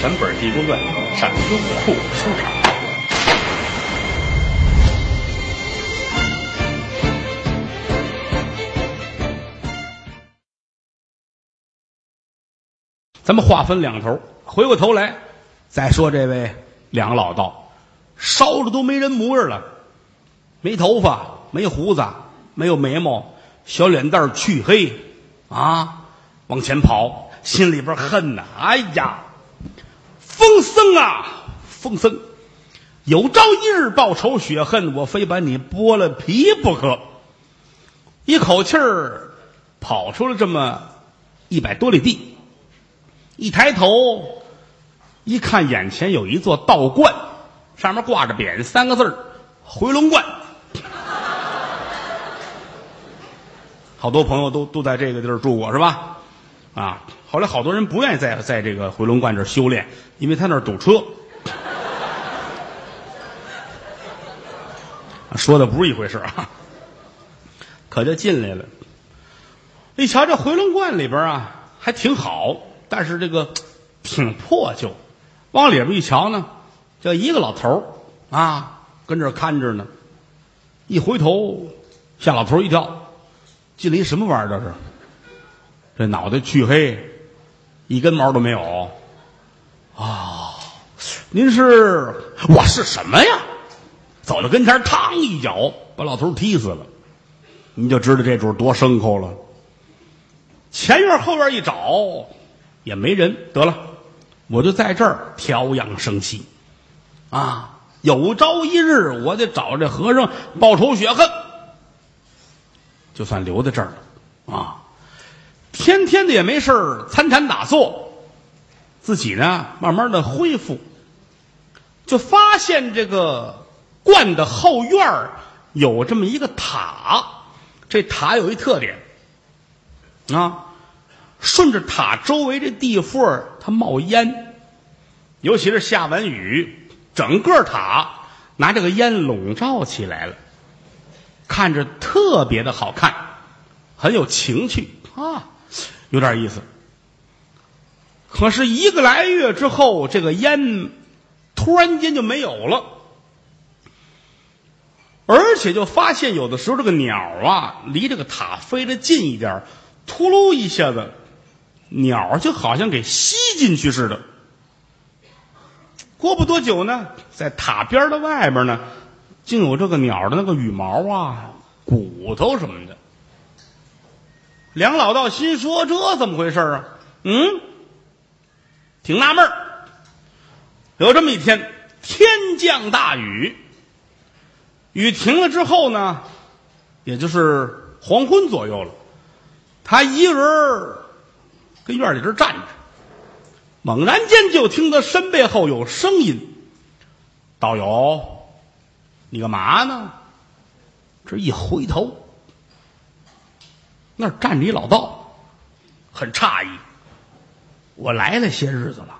全本《地宫传》上优酷收场。咱们话分两头，回过头来再说这位两老道，烧的都没人模样了，没头发，没胡子，没有眉毛，小脸蛋黢黑啊，往前跑，心里边恨呐！哎呀，风僧啊，风僧，有朝一日报仇雪恨，我非把你剥了皮不可！一口气儿跑出了这么一百多里地。一抬头，一看眼前有一座道观，上面挂着匾三个字儿“回龙观”。好多朋友都都在这个地儿住过，是吧？啊，后来好多人不愿意在在这个回龙观这修炼，因为他那儿堵车。说的不是一回事啊，可就进来了。一瞧这回龙观里边啊，还挺好。但是这个 挺破旧，往里边一瞧呢，就一个老头啊，跟这看着呢。一回头，吓老头一跳，进来一什么玩意儿？这是？这脑袋黢黑，一根毛都没有。啊，您是？我是什么呀？走到跟前，嘡一脚把老头踢死了。你就知道这主多牲口了。前院后院一找。也没人得了，我就在这儿调养生息，啊，有朝一日我得找这和尚报仇雪恨，就算留在这儿了，啊，天天的也没事参禅打坐，自己呢慢慢的恢复，就发现这个观的后院有这么一个塔，这塔有一特点，啊。顺着塔周围这地缝它冒烟，尤其是下完雨，整个塔拿这个烟笼罩起来了，看着特别的好看，很有情趣啊，有点意思。可是一个来月之后，这个烟突然间就没有了，而且就发现有的时候这个鸟啊，离这个塔飞得近一点，秃噜一下子。鸟就好像给吸进去似的。过不多久呢，在塔边的外边呢，竟有这个鸟的那个羽毛啊、骨头什么的。梁老道心说：“这怎么回事啊？”嗯，挺纳闷。有这么一天，天降大雨，雨停了之后呢，也就是黄昏左右了，他一个人跟院里这站着，猛然间就听他身背后有声音：“道友，你干嘛呢？”这一回头，那儿站着一老道，很诧异：“我来了些日子了，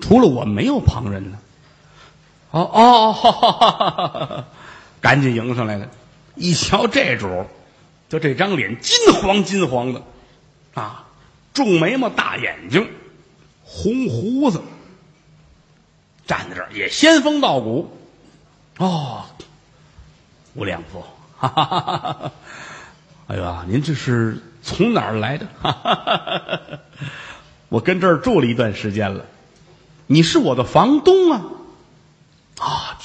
除了我没有旁人呢。”哦哦，赶紧迎上来了，一瞧这主，就这张脸金黄金黄的，啊！重眉毛、大眼睛、红胡子，站在这儿也仙风道骨。哦，吴良夫，哈哈哈哈哈！哎呀，您这是从哪儿来的？哈哈哈哈哈！我跟这儿住了一段时间了。你是我的房东啊？啊，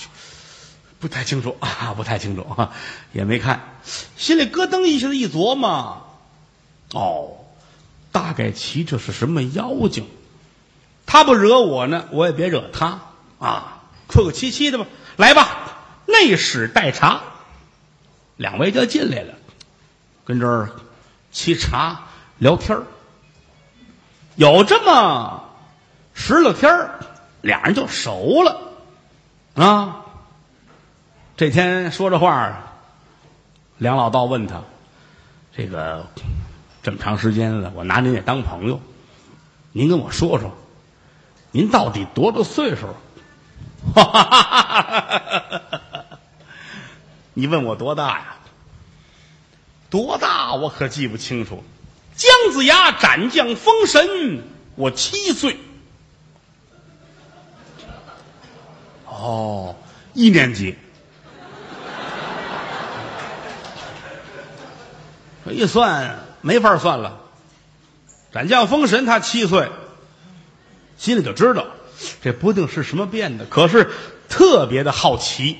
不太清楚啊，不太清楚啊，也没看，心里咯噔一下子一琢磨，哦。大概其这是什么妖精？他不惹我呢，我也别惹他啊！客客气气的吧，来吧，内使待茶。两位就进来了，跟这儿沏茶聊天儿有这么十来天儿俩人就熟了啊。这天说着话，梁老道问他这个。这么长时间了，我拿您也当朋友。您跟我说说，您到底多大岁数？哈哈哈哈哈你问我多大呀？多大我可记不清楚。姜子牙斩将封神，我七岁。哦，一年级。这一算没法算了。斩将封神他七岁，心里就知道这不定是什么变的，可是特别的好奇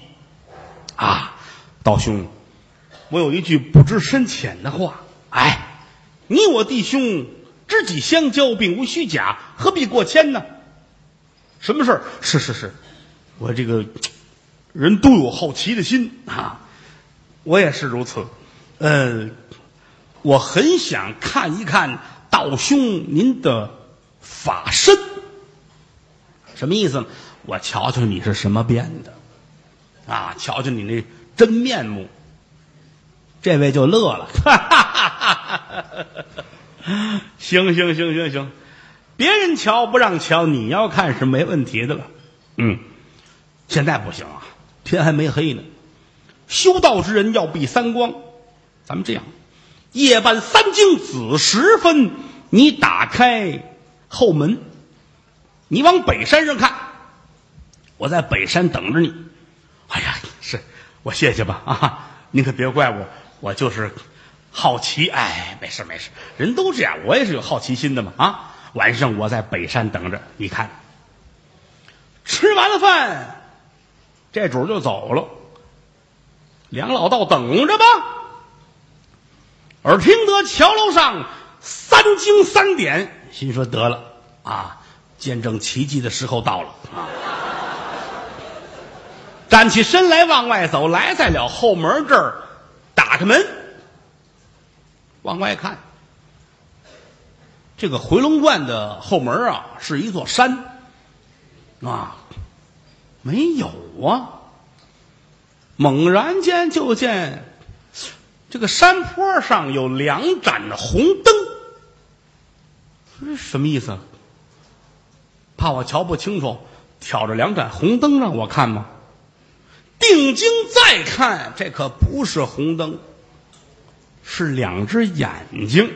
啊！道兄，我有一句不知深浅的话，哎，你我弟兄知己相交，并无虚假，何必过谦呢？什么事儿？是是是，我这个人都有好奇的心啊，我也是如此。呃，我很想看一看道兄您的法身，什么意思呢？我瞧瞧你是什么变的啊，瞧瞧你那真面目。这位就乐了，哈哈哈哈哈！行行行行行。别人瞧不让瞧，你要看是没问题的了。嗯，现在不行啊，天还没黑呢。修道之人要避三光，咱们这样，夜半三更子时分，你打开后门，你往北山上看，我在北山等着你。哎呀，是我谢谢吧啊，您可别怪我，我就是好奇。哎，没事没事，人都这样，我也是有好奇心的嘛啊。晚上我在北山等着，你看，吃完了饭，这主就走了。梁老道等着吧。耳听得桥楼上三惊三点，心说得了啊，见证奇迹的时候到了啊！站起身来往外走，来在了后门这儿，打开门往外看。这个回龙观的后门啊，是一座山啊，没有啊。猛然间就见这个山坡上有两盏红灯，这什么意思？怕我瞧不清楚，挑着两盏红灯让我看吗？定睛再看，这可不是红灯，是两只眼睛。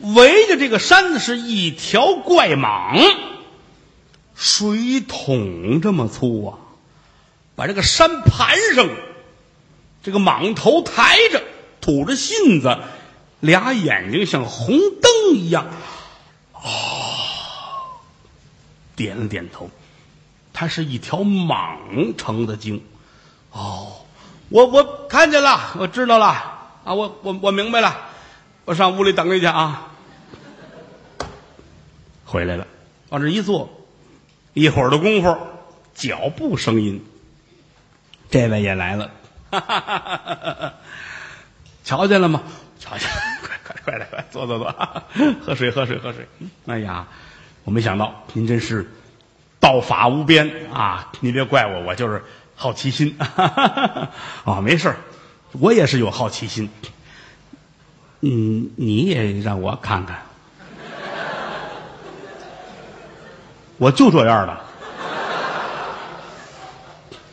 围着这个山子是一条怪蟒，水桶这么粗啊！把这个山盘上，这个蟒头抬着，吐着信子，俩眼睛像红灯一样。啊，点了点头，它是一条蟒成的精。哦，我我看见了，我知道了啊，我我我明白了，我上屋里等你去啊。回来了，往这一坐，一会儿的功夫，脚步声音，这位也来了，瞧见了吗？瞧见，快快快来，快坐坐坐，喝水喝水喝水。哎呀，我没想到您真是道法无边啊！你别怪我，我就是好奇心 啊。没事我也是有好奇心。嗯，你也让我看看。我就这样的，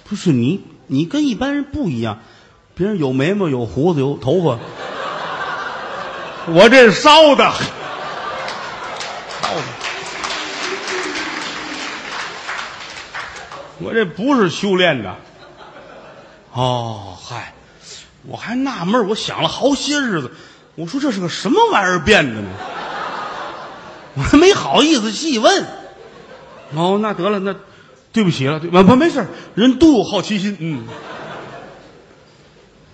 不是你，你跟一般人不一样，别人有眉毛、有胡子、有头发，我这烧的，烧的，我这不是修炼的。哦，嗨，我还纳闷，我想了好些日子，我说这是个什么玩意儿变的呢？我还没好意思细问。哦，那得了，那对不起了，对，不不没事人都有好奇心，嗯，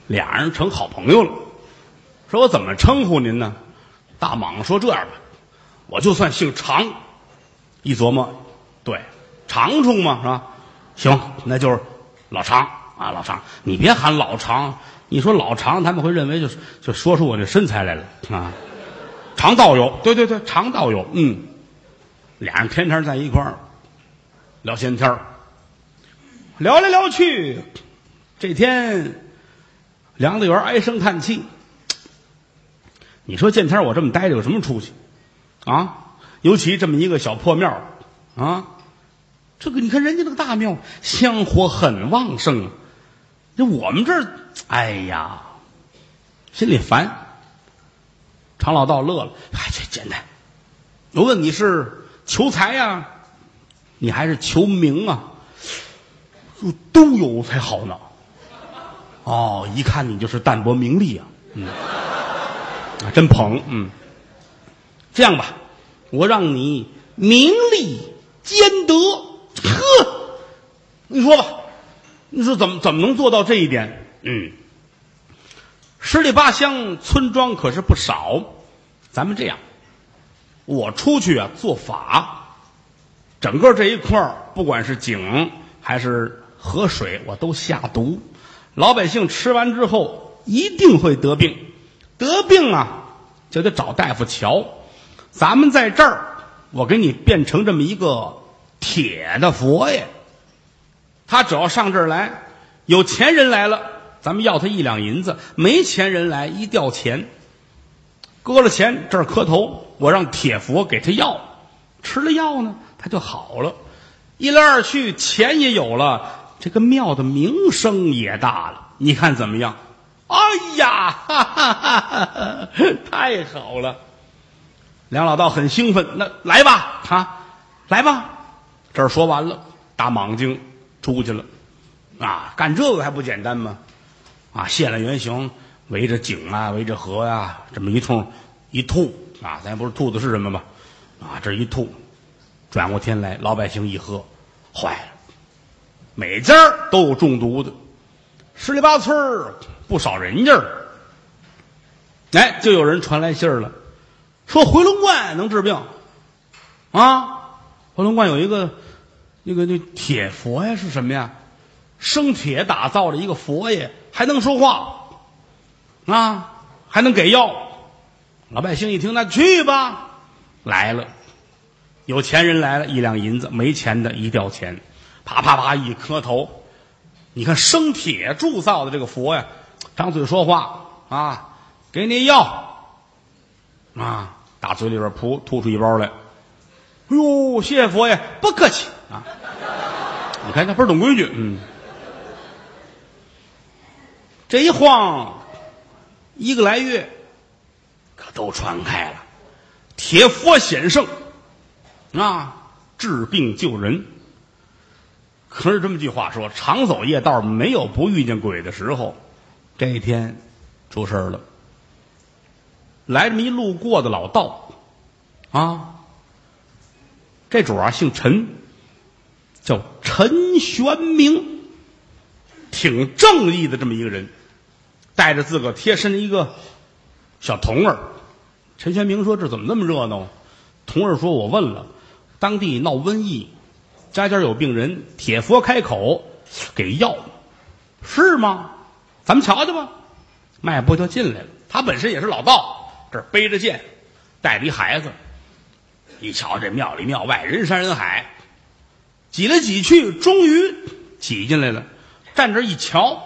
俩人成好朋友了。说我怎么称呼您呢？大蟒说这样吧，我就算姓常。一琢磨，对，长虫嘛是吧？行，那就是老常啊，老常。你别喊老常，你说老常，他们会认为就是就说出我这身材来了啊。常道友，对对对，常道友，嗯。俩人天天在一块儿聊闲天儿聊来聊去，这天梁子元唉声叹气。你说见天我这么待着有什么出息啊？尤其这么一个小破庙啊，这个你看人家那个大庙香火很旺盛啊，那我们这儿，哎呀，心里烦。常老道乐了，哎，这简单。我问你是？求财呀，你还是求名啊？哟都有才好呢。哦，一看你就是淡泊名利啊，嗯，真捧，嗯。这样吧，我让你名利兼得，呵，你说吧，你说怎么怎么能做到这一点？嗯，十里八乡村庄可是不少，咱们这样，我出去啊做法，整个这一块儿不管是井还是河水，我都下毒，老百姓吃完之后一定会得病，得病啊就得找大夫瞧。咱们在这儿，我给你变成这么一个铁的佛爷。他只要上这儿来，有钱人来了，咱们要他一两银子；没钱人来，一吊钱。搁了钱这儿磕头，我让铁佛给他药，吃了药呢，他就好了。一来二去，钱也有了，这个庙的名声也大了。你看怎么样？哎呀，哈哈哈哈太好了！梁老道很兴奋，那来吧，啊，来吧。这儿说完了，打蟒精出去了，啊，干这个还不简单吗？啊，现了原形，围着井啊，围着河呀，这么一通一吐啊，咱不是吐的是什么吗？啊，这一吐，转过天来，老百姓一喝，坏了，每家都有中毒的，十里八村不少人家哎，就有人传来信儿了。说回龙观能治病，啊，回龙观有一个那个那铁佛呀，是什么呀？生铁打造的一个佛爷，还能说话，啊，还能给药。老百姓一听，那去吧，来了，有钱人来了一两银子，没钱的一吊钱，啪啪啪一磕头。你看生铁铸造的这个佛呀，张嘴说话啊，给你药，啊。打嘴里边噗吐出一包来，哎呦，谢谢佛爷，不客气啊！你看他不是懂规矩，嗯。这一晃，一个来月，可都传开了。铁佛显圣啊，治病救人。可是这么句话说：常走夜道，没有不遇见鬼的时候。这一天出事儿了。来这么一路过的老道，啊，这主啊姓陈，叫陈玄明，挺正义的这么一个人，带着自个贴身的一个小童儿。陈玄明说：“这怎么那么热闹？”童儿说：“我问了，当地闹瘟疫，家家有病人，铁佛开口给药，是吗？咱们瞧瞧吧。”迈步就进来了。他本身也是老道。这背着剑，带着一孩子，一瞧这庙里庙外人山人海，挤来挤去，终于挤进来了。站这一瞧，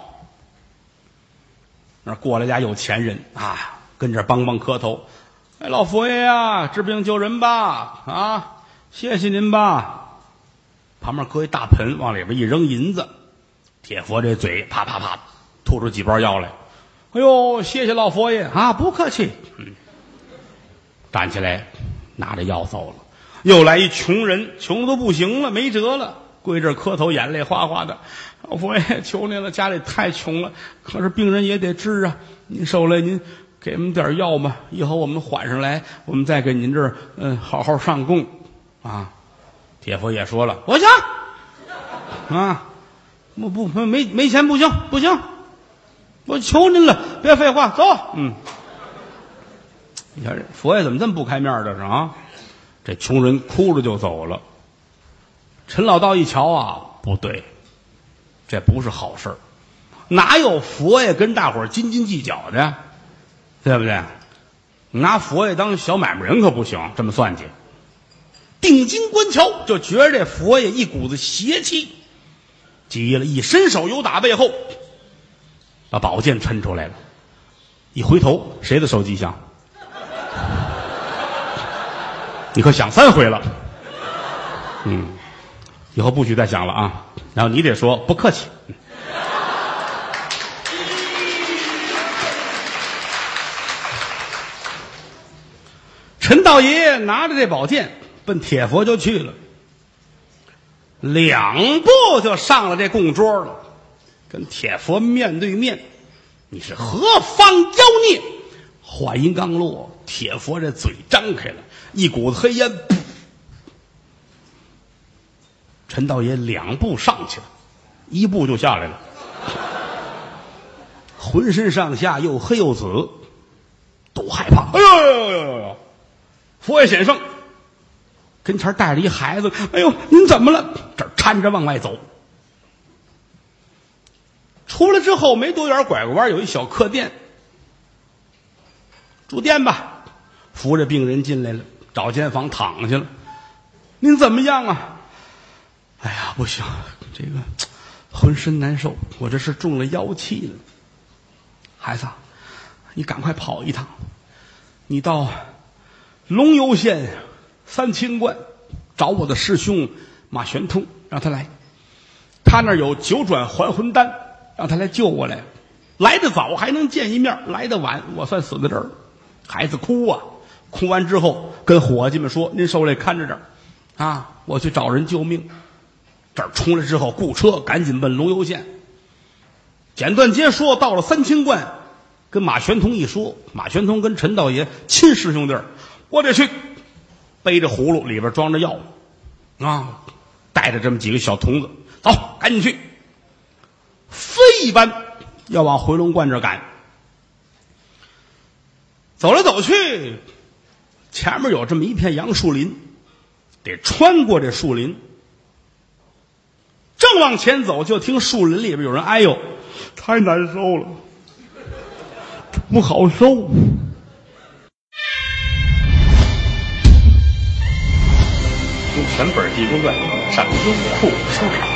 那过来俩有钱人啊，跟这帮帮磕头。哎，老佛爷呀，治病救人吧！啊，谢谢您吧。旁边搁一大盆，往里边一扔银子。铁佛这嘴啪啪啪吐出几包药来。哎呦，谢谢老佛爷啊！不客气。嗯，站起来，拿着药走了。又来一穷人，穷的都不行了，没辙了，跪这磕头，眼泪哗哗的。老佛爷，求您了，家里太穷了，可是病人也得治啊。您受累，您给我们点药吧，以后我们缓上来，我们再给您这儿嗯好好上供啊。铁佛也说了，不行啊，不不没没钱不行不行。我求您了，别废话，走。嗯，你看这佛爷怎么这么不开面？这是啊，这穷人哭着就走了。陈老道一瞧啊，不对，这不是好事哪有佛爷跟大伙斤斤计较的，对不对？拿佛爷当小买卖人可不行，这么算计。定睛观瞧，就觉着这佛爷一股子邪气，急了，一伸手又打背后。把宝剑抻出来了，一回头，谁的手机响？你可想三回了。嗯，以后不许再想了啊！然后你得说不客气。陈道爷拿着这宝剑奔铁佛就去了。两步就上了这供桌了，跟铁佛面对面。你是何方妖孽？话音刚落，铁佛这嘴张开了，一股子黑烟，陈道爷两步上去了，一步就下来了，浑身上下又黑又紫，都害怕。哎呦呦呦呦呦呦！佛爷显圣跟前带着一孩子，哎呦，您怎么了？这搀着往外走。出来之后没多远，拐个弯有一小客店，住店吧。扶着病人进来了，找间房躺下了。您怎么样啊？哎呀，不行，这个浑身难受，我这是中了妖气了。孩子，你赶快跑一趟，你到龙游县三清观找我的师兄马玄通，让他来，他那儿有九转还魂丹，让他来救我来。来得早还能见一面，来得晚我算死在这儿。孩子哭啊，哭完之后跟伙计们说：“您受累看着点啊，我去找人救命。”这儿出来之后，雇车赶紧奔龙游县。简短截说，到了三清观，跟马玄通一说，马玄通跟陈道爷亲师兄弟儿，我得去，背着葫芦里边装着药，啊，带着这么几个小童子，走，赶紧去，飞一般要往回龙观这儿赶。走来走去，前面有这么一片杨树林，得穿过这树林。正往前走，就听树林里边有人哎呦，太难受了，不好受。用全本《地宫传》上优酷收看。